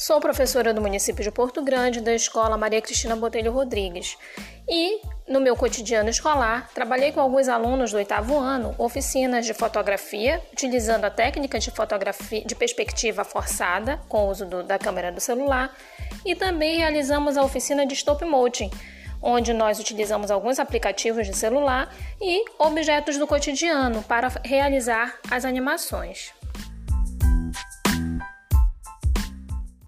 Sou professora do município de Porto Grande, da Escola Maria Cristina Botelho Rodrigues. E, no meu cotidiano escolar, trabalhei com alguns alunos do oitavo ano oficinas de fotografia, utilizando a técnica de fotografia de perspectiva forçada, com o uso do, da câmera do celular, e também realizamos a oficina de stop motion, onde nós utilizamos alguns aplicativos de celular e objetos do cotidiano para realizar as animações.